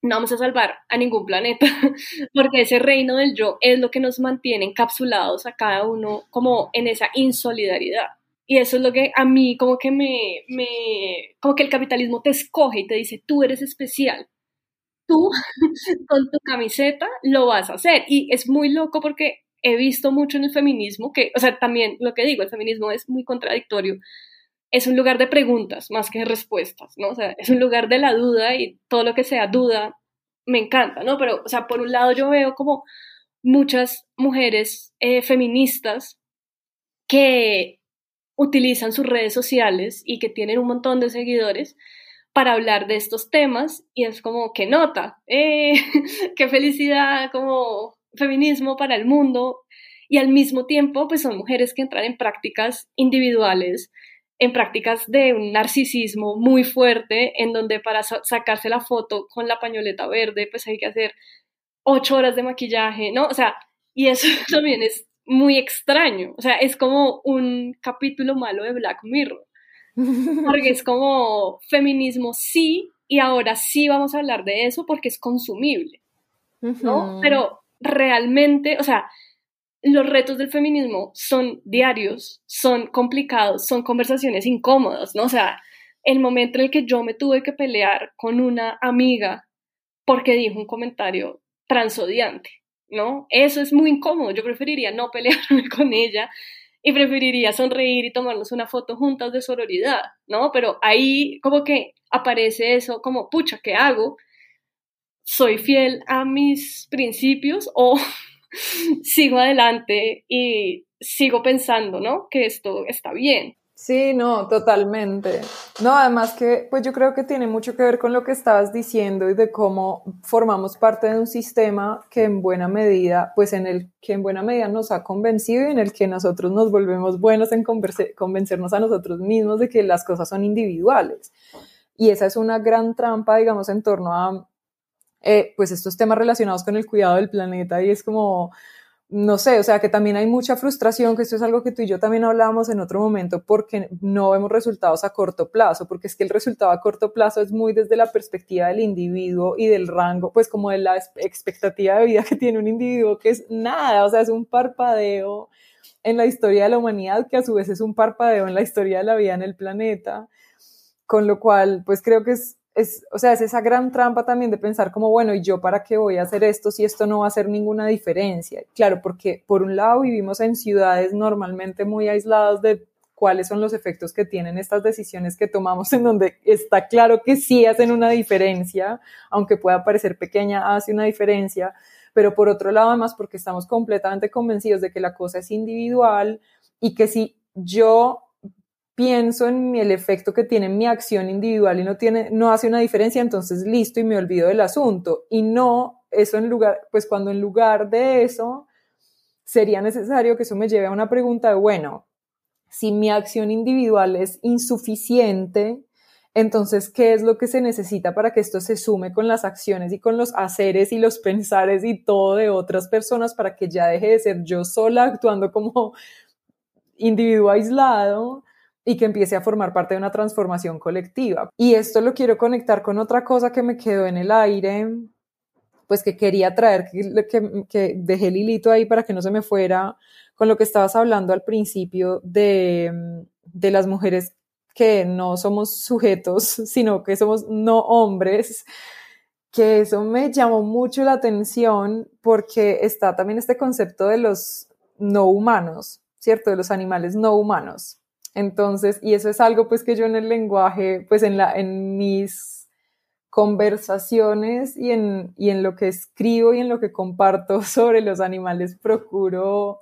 no vamos a salvar a ningún planeta, porque ese reino del yo es lo que nos mantiene encapsulados a cada uno como en esa insolidaridad. Y eso es lo que a mí como que me, me, como que el capitalismo te escoge y te dice, tú eres especial, tú con tu camiseta lo vas a hacer. Y es muy loco porque he visto mucho en el feminismo que, o sea, también lo que digo, el feminismo es muy contradictorio. Es un lugar de preguntas más que de respuestas, ¿no? O sea, es un lugar de la duda y todo lo que sea duda me encanta, ¿no? Pero, o sea, por un lado yo veo como muchas mujeres eh, feministas que utilizan sus redes sociales y que tienen un montón de seguidores para hablar de estos temas y es como, qué nota, eh, qué felicidad, como feminismo para el mundo y al mismo tiempo pues son mujeres que entran en prácticas individuales, en prácticas de un narcisismo muy fuerte en donde para sacarse la foto con la pañoleta verde pues hay que hacer ocho horas de maquillaje, ¿no? O sea, y eso también es muy extraño, o sea, es como un capítulo malo de Black Mirror porque es como feminismo sí, y ahora sí vamos a hablar de eso porque es consumible, ¿no? Pero realmente, o sea, los retos del feminismo son diarios, son complicados, son conversaciones incómodas, ¿no? O sea, el momento en el que yo me tuve que pelear con una amiga porque dijo un comentario transodiante, ¿no? Eso es muy incómodo, yo preferiría no pelearme con ella y preferiría sonreír y tomarnos una foto juntas de sororidad, ¿no? Pero ahí como que aparece eso como, pucha, ¿qué hago? ¿Soy fiel a mis principios o sigo adelante y sigo pensando, ¿no? Que esto está bien. Sí, no, totalmente. No, además que, pues yo creo que tiene mucho que ver con lo que estabas diciendo y de cómo formamos parte de un sistema que en buena medida, pues en el que en buena medida nos ha convencido y en el que nosotros nos volvemos buenos en convencernos a nosotros mismos de que las cosas son individuales. Y esa es una gran trampa, digamos, en torno a, eh, pues estos temas relacionados con el cuidado del planeta y es como, no sé, o sea que también hay mucha frustración, que esto es algo que tú y yo también hablábamos en otro momento, porque no vemos resultados a corto plazo, porque es que el resultado a corto plazo es muy desde la perspectiva del individuo y del rango, pues como de la expectativa de vida que tiene un individuo, que es nada, o sea, es un parpadeo en la historia de la humanidad, que a su vez es un parpadeo en la historia de la vida en el planeta, con lo cual, pues creo que es es, o sea, es esa gran trampa también de pensar como, bueno, ¿y yo para qué voy a hacer esto si esto no va a hacer ninguna diferencia? Claro, porque por un lado vivimos en ciudades normalmente muy aisladas de cuáles son los efectos que tienen estas decisiones que tomamos en donde está claro que sí hacen una diferencia, aunque pueda parecer pequeña, hace una diferencia, pero por otro lado además porque estamos completamente convencidos de que la cosa es individual y que si yo pienso en el efecto que tiene mi acción individual y no tiene, no hace una diferencia, entonces listo y me olvido del asunto. Y no, eso en lugar, pues cuando en lugar de eso sería necesario que eso me lleve a una pregunta de, bueno, si mi acción individual es insuficiente, entonces, ¿qué es lo que se necesita para que esto se sume con las acciones y con los haceres y los pensares y todo de otras personas para que ya deje de ser yo sola actuando como individuo aislado y que empiece a formar parte de una transformación colectiva. Y esto lo quiero conectar con otra cosa que me quedó en el aire, pues que quería traer, que, dejé el hilito ahí para que no se me fuera, con lo que estabas hablando al principio de, de las mujeres que no somos sujetos, sino que somos no hombres, que eso me llamó mucho la atención porque está también este concepto de los no humanos, ¿cierto? De los animales no humanos. Entonces, y eso es algo pues que yo en el lenguaje, pues en, la, en mis conversaciones y en, y en lo que escribo y en lo que comparto sobre los animales procuro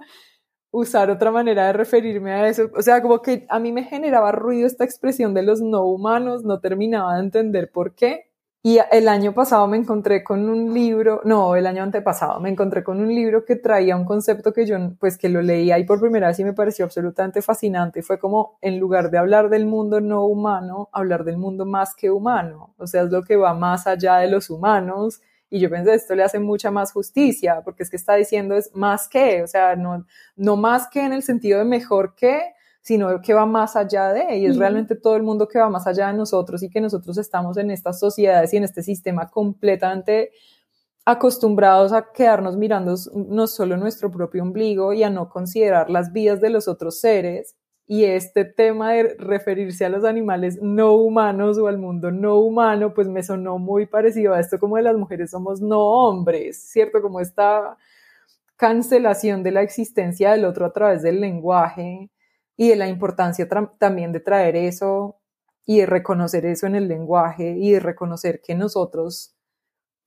usar otra manera de referirme a eso. O sea, como que a mí me generaba ruido esta expresión de los no humanos, no terminaba de entender por qué. Y el año pasado me encontré con un libro, no, el año antepasado, me encontré con un libro que traía un concepto que yo, pues que lo leí ahí por primera vez y me pareció absolutamente fascinante. Fue como, en lugar de hablar del mundo no humano, hablar del mundo más que humano. O sea, es lo que va más allá de los humanos. Y yo pensé, esto le hace mucha más justicia, porque es que está diciendo es más que, o sea, no, no más que en el sentido de mejor que, sino que va más allá de, y es realmente todo el mundo que va más allá de nosotros y que nosotros estamos en estas sociedades y en este sistema completamente acostumbrados a quedarnos mirando no solo nuestro propio ombligo y a no considerar las vidas de los otros seres. Y este tema de referirse a los animales no humanos o al mundo no humano, pues me sonó muy parecido a esto como de las mujeres somos no hombres, ¿cierto? Como esta cancelación de la existencia del otro a través del lenguaje y de la importancia también de traer eso y de reconocer eso en el lenguaje y de reconocer que nosotros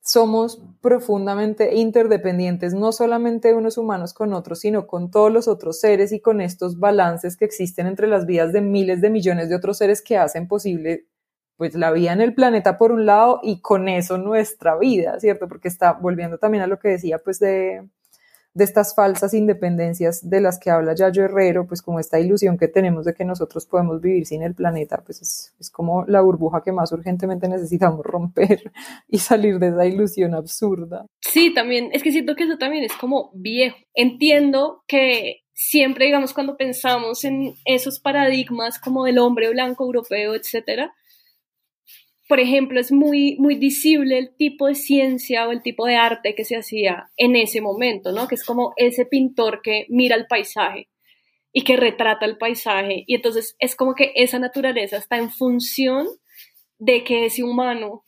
somos profundamente interdependientes, no solamente unos humanos con otros, sino con todos los otros seres y con estos balances que existen entre las vidas de miles de millones de otros seres que hacen posible pues la vida en el planeta por un lado y con eso nuestra vida, ¿cierto? Porque está volviendo también a lo que decía pues de, de estas falsas independencias de las que habla Yayo Herrero, pues como esta ilusión que tenemos de que nosotros podemos vivir sin el planeta, pues es, es, como la burbuja que más urgentemente necesitamos romper y salir de esa ilusión absurda. Sí, también, es que siento que eso también es como viejo. Entiendo que siempre, digamos, cuando pensamos en esos paradigmas como del hombre blanco europeo, etcétera, por ejemplo, es muy, muy visible el tipo de ciencia o el tipo de arte que se hacía en ese momento, ¿no? Que es como ese pintor que mira el paisaje y que retrata el paisaje. Y entonces es como que esa naturaleza está en función de que ese humano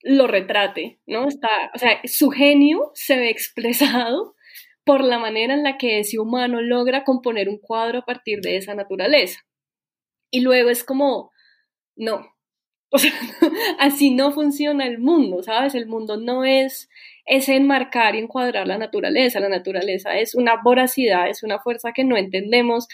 lo retrate, ¿no? Está, o sea, su genio se ve expresado por la manera en la que ese humano logra componer un cuadro a partir de esa naturaleza. Y luego es como, no, O sea, así no funciona el mundo, ¿sabes? El mundo no es ese enmarcar y encuadrar la naturaleza. La naturaleza es una voracidad, es una fuerza que no entendemos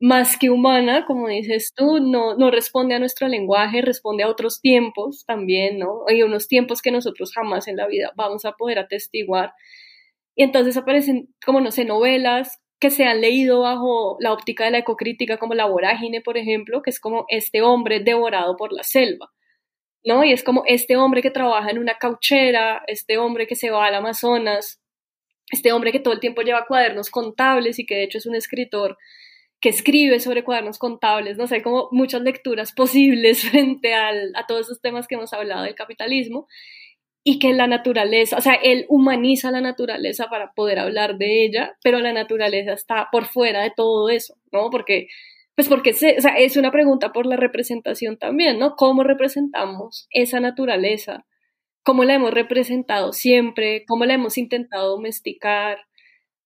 más que humana, como dices tú, no, no responde a nuestro lenguaje, responde a otros tiempos también, ¿no? Hay unos tiempos que nosotros jamás en la vida vamos a poder atestiguar. Y entonces aparecen, como no sé, novelas que se han leído bajo la óptica de la ecocrítica, como La Vorágine, por ejemplo, que es como este hombre devorado por la selva, ¿no? Y es como este hombre que trabaja en una cauchera, este hombre que se va al Amazonas, este hombre que todo el tiempo lleva cuadernos contables y que de hecho es un escritor que escribe sobre cuadernos contables, no sé, hay como muchas lecturas posibles frente a todos esos temas que hemos hablado del capitalismo y que la naturaleza, o sea, él humaniza la naturaleza para poder hablar de ella, pero la naturaleza está por fuera de todo eso, ¿no? Porque, pues porque se, o sea, es una pregunta por la representación también, ¿no? ¿Cómo representamos esa naturaleza? ¿Cómo la hemos representado siempre? ¿Cómo la hemos intentado domesticar?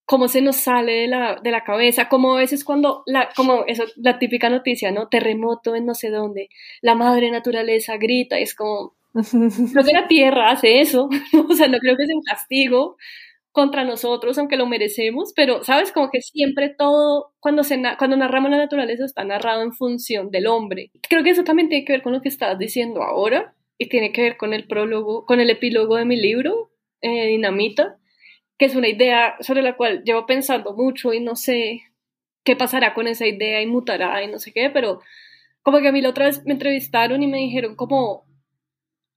cómo se nos sale de la, de la cabeza, como a veces cuando, la, como eso, la típica noticia, ¿no? Terremoto en no sé dónde, la madre naturaleza grita, es como, Creo que la tierra hace eso, o sea, no creo que sea un castigo contra nosotros, aunque lo merecemos, pero, ¿sabes? Como que siempre todo, cuando, se cuando narramos la naturaleza, está narrado en función del hombre. Creo que eso también tiene que ver con lo que estás diciendo ahora, y tiene que ver con el prólogo, con el epílogo de mi libro, eh, Dinamita, que es una idea sobre la cual llevo pensando mucho y no sé qué pasará con esa idea y mutará y no sé qué, pero como que a mí la otra vez me entrevistaron y me dijeron como,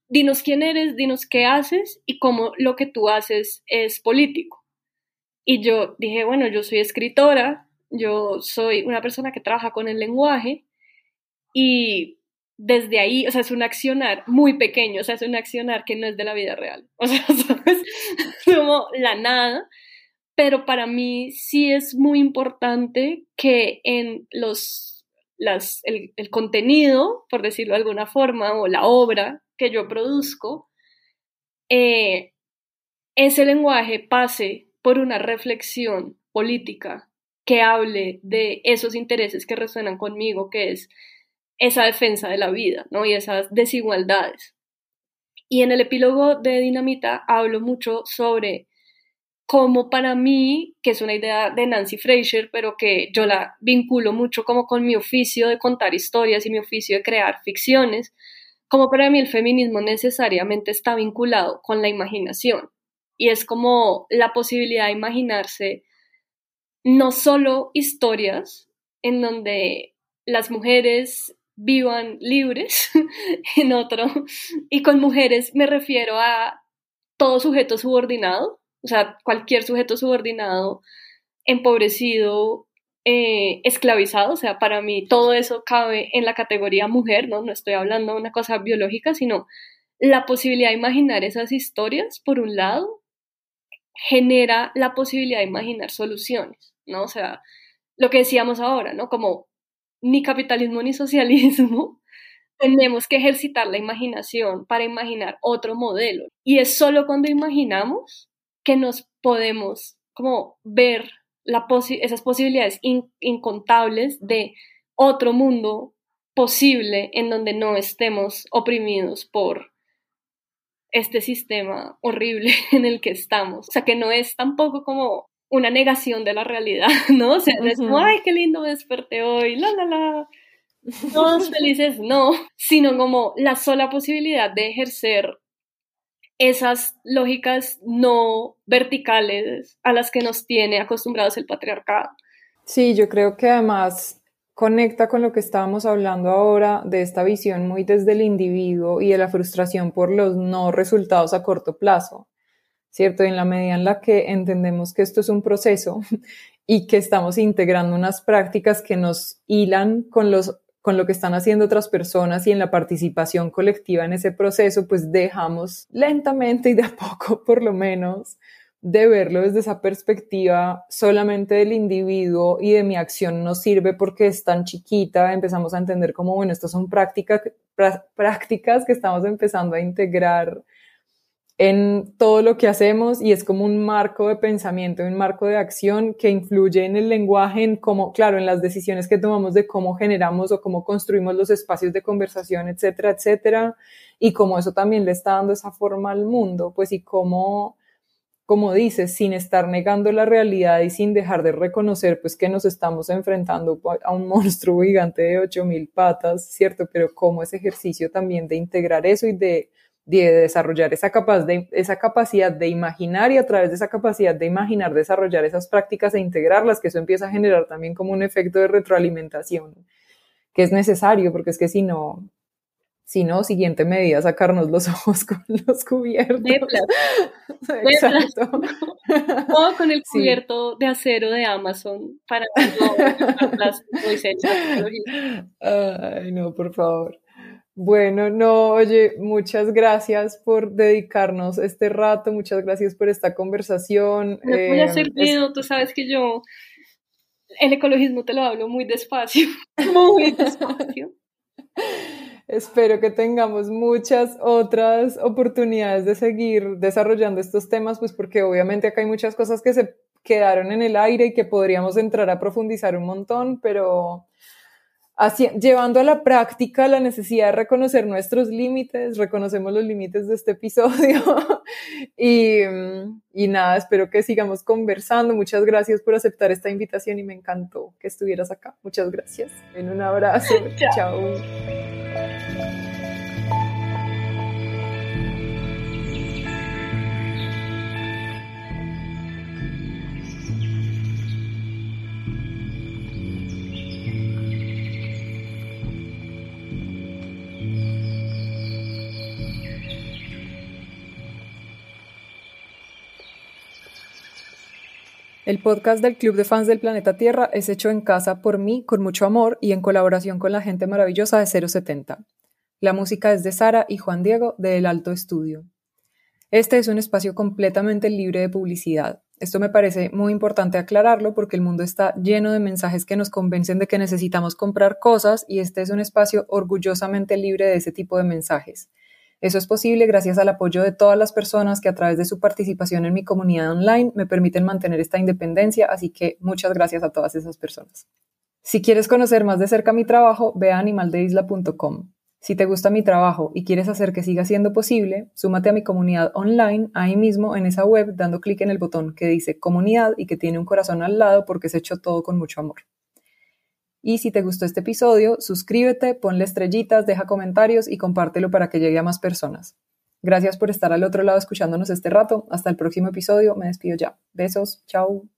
dinos quién eres, dinos qué haces y cómo lo que tú haces es político. Y yo dije, bueno, yo soy escritora, yo soy una persona que trabaja con el lenguaje y desde ahí, o sea, es un accionar muy pequeño, o sea, es un accionar que no es de la vida real, o sea, es como la nada, pero para mí sí es muy importante que en los las, el, contenido, por decirlo de alguna forma, o la obra que yo produzco, eh, ese lenguaje pase por una reflexión política que hable de esos intereses que resuenan conmigo, que es esa defensa de la vida, ¿no? Y esas desigualdades. Y en el epílogo de Dinamita hablo mucho sobre cómo para mí, que es una idea de Nancy Fraser, pero que yo la vinculo mucho como con mi oficio de contar historias y mi oficio de crear ficciones, como para mí el feminismo necesariamente está vinculado con la imaginación. Y es como la posibilidad de imaginarse no solo historias en donde las mujeres vivan libres en otro, y con mujeres me refiero a todo sujeto subordinado, o sea, cualquier sujeto subordinado, empobrecido, eh, esclavizado, o sea, para mí todo eso cabe en la categoría mujer, ¿no? No estoy hablando de una cosa biológica, sino la posibilidad de imaginar esas historias, por un lado, genera la posibilidad de imaginar soluciones, ¿no? O sea, lo que decíamos ahora, ¿no? Como ni capitalismo ni socialismo, tenemos que ejercitar la imaginación para imaginar otro modelo. Y es solo cuando imaginamos que nos podemos como ver la esas posibilidades incontables de otro mundo posible en donde no estemos oprimidos por este sistema horrible en el que estamos. O sea, que no es tampoco como una negación de la realidad, ¿no? O sea, no es como, ay, qué lindo me desperté hoy, la, la, la. Todos felices, no, sino como la sola posibilidad de ejercer esas lógicas no verticales a las que nos tiene acostumbrados el patriarcado. Sí, yo creo que además conecta con lo que estábamos hablando ahora de esta visión muy desde el individuo y de la frustración por los no resultados a corto plazo, ¿cierto? en la medida en la que entendemos que esto es un proceso y que estamos integrando unas prácticas que nos hilan con los con lo que están haciendo otras personas y en la participación colectiva en ese proceso, pues dejamos lentamente y de a poco, por lo menos, de verlo desde esa perspectiva solamente del individuo y de mi acción no sirve porque es tan chiquita, empezamos a entender como, bueno, estas son prácticas, prácticas que estamos empezando a integrar en todo lo que hacemos y es como un marco de pensamiento, un marco de acción que influye en el lenguaje, en cómo, claro, en las decisiones que tomamos de cómo generamos o cómo construimos los espacios de conversación, etcétera, etcétera, y cómo eso también le está dando esa forma al mundo, pues y cómo, como dices, sin estar negando la realidad y sin dejar de reconocer pues que nos estamos enfrentando a un monstruo gigante de 8000 patas, ¿cierto? Pero cómo ese ejercicio también de integrar eso y de de desarrollar esa, capaz de, esa capacidad de imaginar y a través de esa capacidad de imaginar, desarrollar esas prácticas e integrarlas, que eso empieza a generar también como un efecto de retroalimentación, que es necesario, porque es que si no, si no, siguiente medida, sacarnos los ojos con los cubiertos. Exacto. o con el cubierto de acero de Amazon para no plástico Ay, no, por favor. Bueno, no, oye, muchas gracias por dedicarnos este rato, muchas gracias por esta conversación. No voy a hacer em, miedo, tú sabes que yo el ecologismo te lo hablo muy despacio, muy despacio. Espero que tengamos muchas otras oportunidades de seguir desarrollando estos temas, pues porque obviamente acá hay muchas cosas que se quedaron en el aire y que podríamos entrar a profundizar un montón, pero llevando a la práctica la necesidad de reconocer nuestros límites, reconocemos los límites de este episodio y, y, nada, espero que sigamos conversando. Muchas gracias por aceptar esta invitación y me encantó que estuvieras acá. Muchas gracias. En un abrazo. Chao. El podcast del Club de Fans del Planeta Tierra es hecho en casa por mí con mucho amor y en colaboración con la gente maravillosa de 070. La música es de Sara y Juan Diego de El Alto Estudio. Este es un espacio completamente libre de publicidad. Esto me parece muy importante aclararlo porque el mundo está lleno de mensajes que nos convencen de que necesitamos comprar cosas y este es un espacio orgullosamente libre de ese tipo de mensajes. Eso es posible gracias al apoyo de todas las personas que a través de su participación en mi comunidad online me permiten mantener esta independencia, así que muchas gracias a todas esas personas. Si quieres conocer más de cerca mi trabajo, ve a animaldeisla.com. Si te gusta mi trabajo y quieres hacer que siga siendo posible, súmate a mi comunidad online ahí mismo en esa web dando clic en el botón que dice comunidad y que tiene un corazón al lado porque es hecho todo con mucho amor. Y si te gustó este episodio, suscríbete, ponle estrellitas, deja comentarios y compártelo para que llegue a más personas. Gracias por estar al otro lado escuchándonos este rato. Hasta el próximo episodio. Me despido ya. Besos. Chao.